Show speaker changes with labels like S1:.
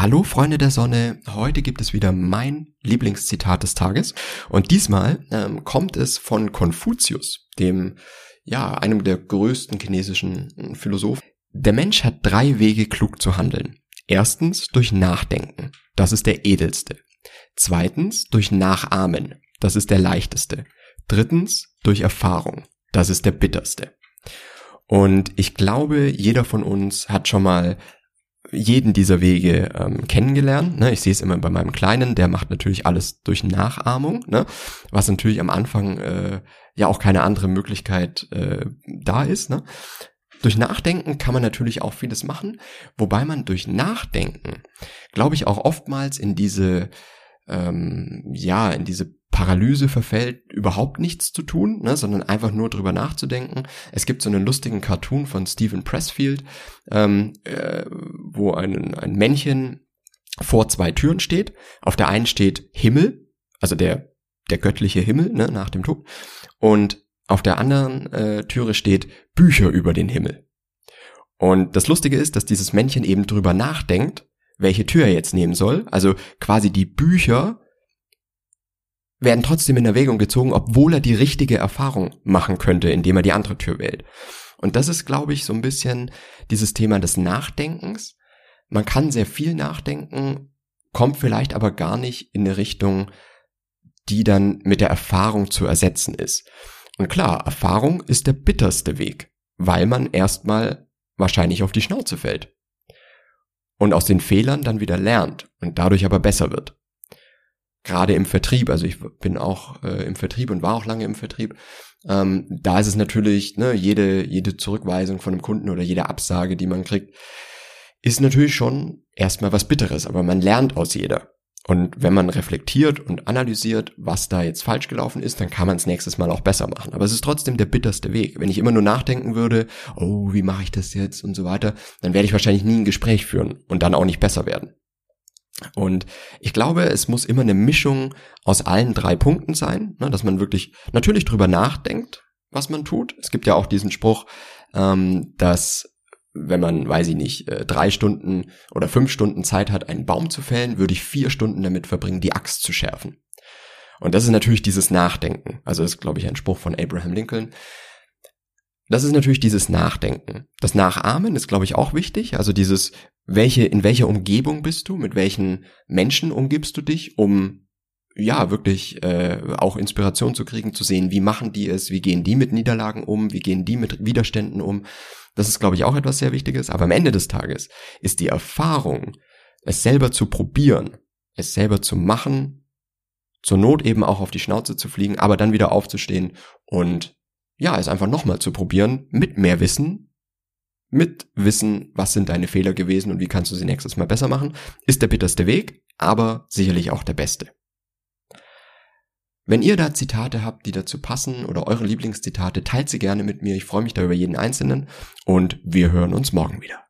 S1: Hallo Freunde der Sonne, heute gibt es wieder mein Lieblingszitat des Tages und diesmal ähm, kommt es von Konfuzius, dem ja einem der größten chinesischen Philosophen. Der Mensch hat drei Wege klug zu handeln. Erstens durch Nachdenken, das ist der edelste. Zweitens durch Nachahmen, das ist der leichteste. Drittens durch Erfahrung, das ist der bitterste. Und ich glaube, jeder von uns hat schon mal jeden dieser Wege ähm, kennengelernt. Ne? Ich sehe es immer bei meinem Kleinen, der macht natürlich alles durch Nachahmung, ne? was natürlich am Anfang äh, ja auch keine andere Möglichkeit äh, da ist. Ne? Durch Nachdenken kann man natürlich auch vieles machen, wobei man durch Nachdenken, glaube ich, auch oftmals in diese ähm, ja in diese Paralyse verfällt, überhaupt nichts zu tun, ne, sondern einfach nur drüber nachzudenken. Es gibt so einen lustigen Cartoon von Stephen Pressfield, ähm, äh, wo ein, ein Männchen vor zwei Türen steht. Auf der einen steht Himmel, also der, der göttliche Himmel ne, nach dem Tod. Und auf der anderen äh, Türe steht Bücher über den Himmel. Und das Lustige ist, dass dieses Männchen eben drüber nachdenkt, welche Tür er jetzt nehmen soll. Also quasi die Bücher werden trotzdem in Erwägung gezogen, obwohl er die richtige Erfahrung machen könnte, indem er die andere Tür wählt. Und das ist, glaube ich, so ein bisschen dieses Thema des Nachdenkens. Man kann sehr viel nachdenken, kommt vielleicht aber gar nicht in eine Richtung, die dann mit der Erfahrung zu ersetzen ist. Und klar, Erfahrung ist der bitterste Weg, weil man erstmal wahrscheinlich auf die Schnauze fällt. Und aus den Fehlern dann wieder lernt und dadurch aber besser wird gerade im Vertrieb, also ich bin auch äh, im Vertrieb und war auch lange im Vertrieb, ähm, da ist es natürlich, ne, jede, jede Zurückweisung von einem Kunden oder jede Absage, die man kriegt, ist natürlich schon erstmal was Bitteres, aber man lernt aus jeder. Und wenn man reflektiert und analysiert, was da jetzt falsch gelaufen ist, dann kann man es nächstes Mal auch besser machen. Aber es ist trotzdem der bitterste Weg. Wenn ich immer nur nachdenken würde, oh, wie mache ich das jetzt und so weiter, dann werde ich wahrscheinlich nie ein Gespräch führen und dann auch nicht besser werden. Und ich glaube, es muss immer eine Mischung aus allen drei Punkten sein, ne, dass man wirklich natürlich drüber nachdenkt, was man tut. Es gibt ja auch diesen Spruch, ähm, dass wenn man, weiß ich nicht, äh, drei Stunden oder fünf Stunden Zeit hat, einen Baum zu fällen, würde ich vier Stunden damit verbringen, die Axt zu schärfen. Und das ist natürlich dieses Nachdenken. Also das ist, glaube ich, ein Spruch von Abraham Lincoln. Das ist natürlich dieses Nachdenken. Das Nachahmen ist, glaube ich, auch wichtig. Also dieses, welche, in welcher Umgebung bist du, mit welchen Menschen umgibst du dich, um ja wirklich äh, auch Inspiration zu kriegen, zu sehen, wie machen die es, wie gehen die mit Niederlagen um, wie gehen die mit Widerständen um. Das ist, glaube ich, auch etwas sehr Wichtiges. Aber am Ende des Tages ist die Erfahrung, es selber zu probieren, es selber zu machen, zur Not eben auch auf die Schnauze zu fliegen, aber dann wieder aufzustehen und ja, es einfach nochmal zu probieren, mit mehr Wissen, mit Wissen, was sind deine Fehler gewesen und wie kannst du sie nächstes Mal besser machen, ist der bitterste Weg, aber sicherlich auch der beste. Wenn ihr da Zitate habt, die dazu passen oder eure Lieblingszitate, teilt sie gerne mit mir. Ich freue mich da über jeden einzelnen und wir hören uns morgen wieder.